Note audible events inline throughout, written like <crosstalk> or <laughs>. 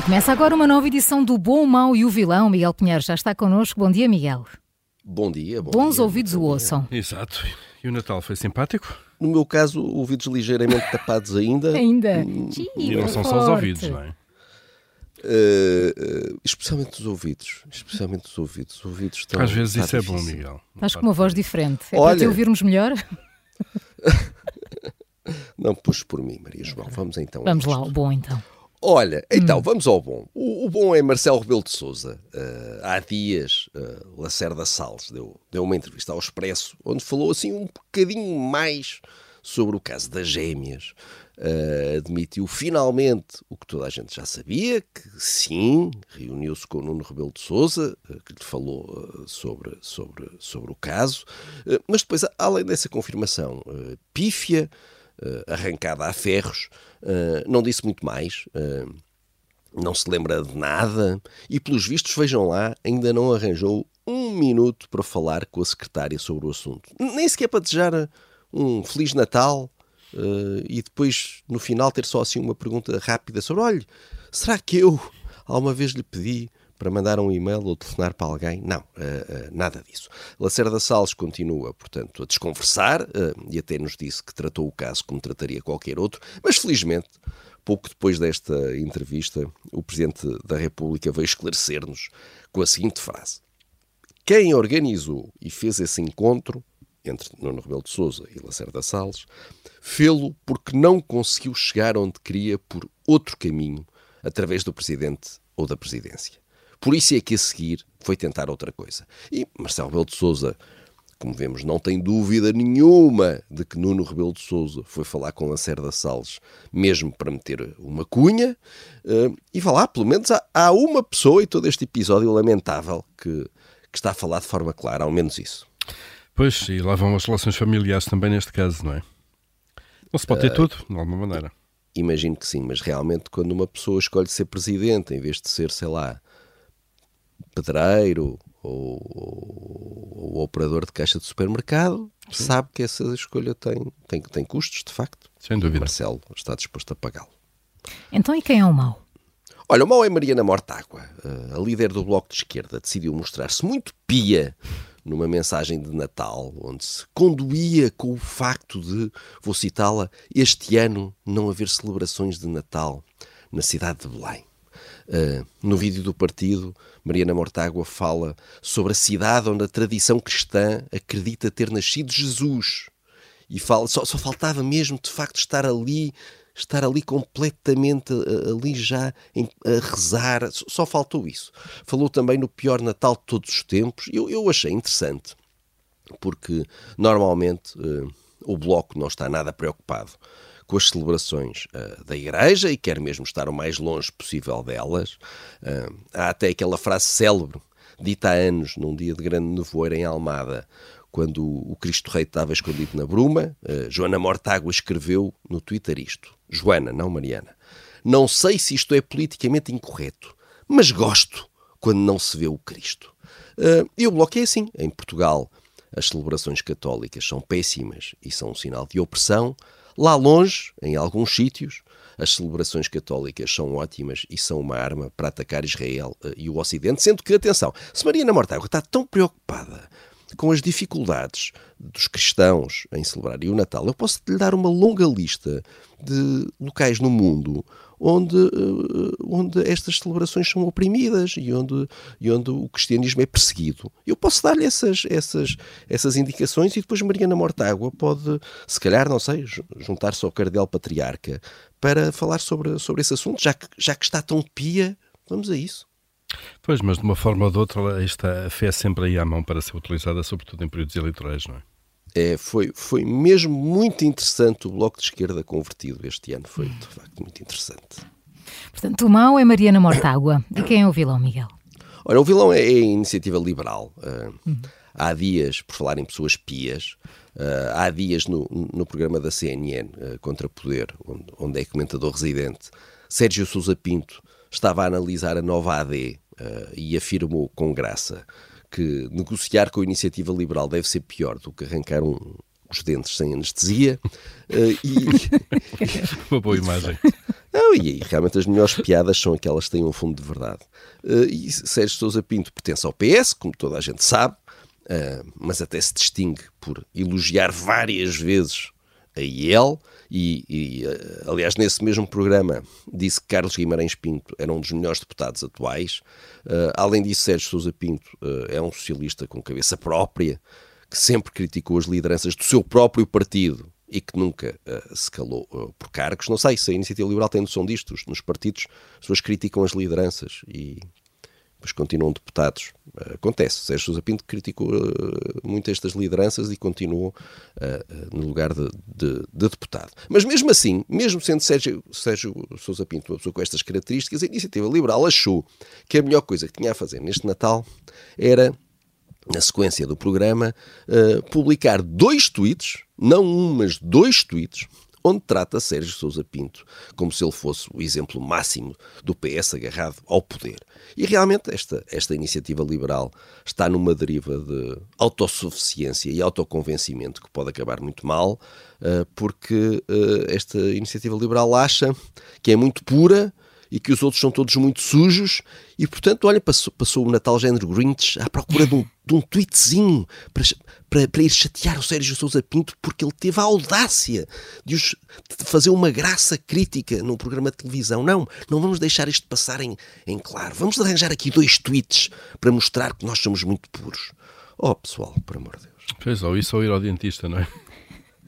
E começa agora uma nova edição do Bom, o Mau e o Vilão. Miguel Pinheiro já está connosco. Bom dia, Miguel. Bom dia. Bom Bons dia, ouvidos o ouçam. Exato. E o Natal foi simpático? No meu caso, ouvidos ligeiramente <laughs> tapados ainda. Ainda. E não são só os ouvidos, não é? Uh, uh, especialmente os ouvidos. Especialmente os ouvidos. Os ouvidos estão, Às vezes isso é bom, Miguel. Estás com uma voz diferente. É Olha- para te ouvirmos melhor? <laughs> Não puxes por mim, Maria João. Vamos então. Vamos lá, o bom então. Olha, então, vamos ao bom. O, o bom é Marcelo Rebelo de Souza. há dias, uh, Lacerda Salles deu, deu uma entrevista ao Expresso, onde falou assim um bocadinho mais sobre o caso das gêmeas. Uh, admitiu finalmente o que toda a gente já sabia, que sim, reuniu-se com o Nuno Rebelo de Souza, uh, que lhe falou uh, sobre, sobre, sobre o caso, Uh, mas depois, além dessa confirmação uh, pífia, uh, arrancada a ferros, uh, não disse muito mais. uh, não se lembra de nada e, pelos vistos, vejam lá, ainda não arranjou um minuto para falar com a secretária sobre o assunto. Nem sequer para desejar um Feliz Natal eh, e depois, no final, ter só assim uma pergunta rápida sobre: olha, será que eu alguma vez lhe pedi para mandar um e-mail ou telefonar para alguém? Não, eh, eh, nada disso. Lacerda Salles continua, portanto, a desconversar eh, e até nos disse que tratou o caso como trataria qualquer outro, mas felizmente Pouco depois desta entrevista, o Presidente da República veio esclarecer-nos com a seguinte frase: Quem organizou e fez esse encontro entre Nuno Rebelo de Sousa e Lacerda Salles fê-lo porque não conseguiu chegar onde queria por outro caminho, através do Presidente ou da Presidência. Por isso é que a seguir foi tentar outra coisa. E Marcelo Rebelo de Sousa como vemos, não tem dúvida nenhuma de que Nuno Rebelo de Sousa foi falar com Lacerda Salles, mesmo para meter uma cunha, eh, e vá lá, pelo menos há, há uma pessoa em todo este episódio lamentável que, que está a falar de forma clara, ao menos isso. Pois, e lá vão as relações familiares também neste caso, não é? Não se pode ter tudo, de alguma maneira. Imagino que sim, mas realmente quando uma pessoa escolhe ser presidente em vez de ser, sei lá, pedreiro ou, ou- ou operador de caixa de supermercado, sabe que essa escolha tem, tem, tem custos, de facto. Sem dúvida. Marcelo está disposto a pagá-lo. Então e quem é o mau? Olha, o mau é Mariana Mortágua. Eh, A líder do Bloco de Esquerda decidiu mostrar-se muito pia numa mensagem de Natal, onde se conduía com o facto de, vou citá-la, este ano não haver celebrações de Natal na cidade de Belém. Uh, no vídeo do partido, Mariana Mortágua fala sobre a cidade onde a tradição cristã acredita ter nascido Jesus. E fala, só, só faltava mesmo, de facto, estar ali, estar ali completamente, uh, ali já em- a rezar. Só, só faltou isso. Falou também no pior Natal de todos os tempos. Eu, eu achei interessante, porque normalmente eh, o Bloco não está nada preocupado com as celebrações eh, da Igreja e quer mesmo estar o mais longe possível delas. Eh, há até aquela frase célebre, dita há anos, num dia de grande nevoeiro em Almada, quando o Cristo Rei estava escondido na bruma. eh, Joana Mortágua escreveu no Twitter isto. Joana, não Mariana. Não sei se isto é politicamente incorreto, mas gosto quando não se vê o Cristo. E o Bloco é assim. Em Portugal, as celebrações católicas são péssimas e são um sinal de opressão. Lá longe, em alguns sítios, as celebrações católicas são ótimas e são uma arma para atacar Israel eh, e o Ocidente. Sendo que, atenção, se Mariana Mortágua está tão preocupada com as dificuldades dos cristãos em celebrarem o Natal, eu posso lhe dar uma longa lista de locais no mundo onde, eh, onde estas celebrações são oprimidas e onde, e onde o cristianismo é perseguido. Eu posso dar-lhe essas, essas, essas indicações e depois Mariana Mortágua pode, se calhar, não sei, ju- juntar-se ao cardeal patriarca para falar sobre, sobre esse assunto, já que, já que está tão pia, vamos a isso. Pois, mas de uma forma ou de outra, esta, a fé é sempre aí à mão para ser utilizada, sobretudo em períodos eleitorais, não é? É, foi, foi mesmo muito interessante o Bloco de Esquerda convertido este ano. Foi, de facto, muito interessante. Portanto, o mau é Mariana Mortágua. E quem é o vilão, Miguel? Olha, o vilão é a iniciativa liberal. Uh, uhum. Há dias, por falar em pessoas pias, uh, há dias no, no programa da CNN, uh, Contra Poder, onde, onde, é comentador residente, Sérgio Sousa Pinto estava a analisar a nova AD e afirmou com graça que negociar com a iniciativa liberal deve ser pior do que arrancar um, os dentes sem anestesia. Uh, e... <laughs> Uma boa imagem. Não, e aí, realmente as melhores piadas são aquelas que têm um fundo de verdade. Uh, e Sérgio Sousa Pinto pertence ao PS, como toda a gente sabe, uh, mas até se distingue por elogiar várias vezes a IEL. E, e, aliás, nesse mesmo programa disse que Carlos Guimarães Pinto era um dos melhores deputados atuais. Uh, além disso, Sérgio Sousa Pinto uh, é um socialista com cabeça própria, que sempre criticou as lideranças do seu próprio partido e que nunca uh, se calou uh, por cargos. Não sei se a Iniciativa Liberal tem noção disto. Nos partidos, as pessoas criticam as lideranças e depois continuam deputados. Uh, acontece. Sérgio Sousa Pinto criticou muito estas lideranças e continuou no lugar de, de, de, deputado. Mas mesmo assim, mesmo sendo Sérgio, Sérgio Sousa Pinto uma pessoa com estas características, a Iniciativa Liberal achou que a melhor coisa que tinha a fazer neste Natal era na sequência do programa, uh, publicar dois tweets, não um, mas dois tweets, onde trata Sérgio Sousa Pinto como se ele fosse o exemplo máximo do PS agarrado ao poder. E realmente esta, esta iniciativa liberal está numa deriva de autossuficiência e autoconvencimento que pode acabar muito mal, uh, porque uh, esta iniciativa liberal acha que é muito pura e que os outros são todos muito sujos e, portanto, olha, passou, passou o Natal género Grinch à procura de um, <laughs> de um tweetzinho para, para, para ir chatear o Sérgio Sousa Pinto porque ele teve a audácia de, os, de fazer uma graça crítica num programa de televisão. Não, não vamos deixar isto passar em, em claro. Vamos arranjar aqui dois tweets para mostrar que nós somos muito puros. Oh, pessoal, por amor de Deus. Pois, ou isso ou ir ao dentista, não é?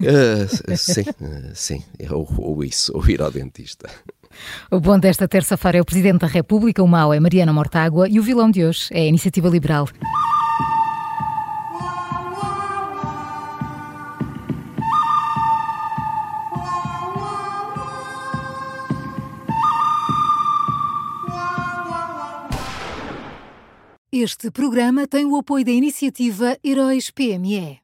Uh, sim, uh, sim, ou, ou isso, ou ir ao dentista. O bom desta terça-feira é o Presidente da República, o mau é Mariana Mortágua e o vilão de hoje é a Iniciativa Liberal. Este programa tem o apoio da iniciativa Heróis PME.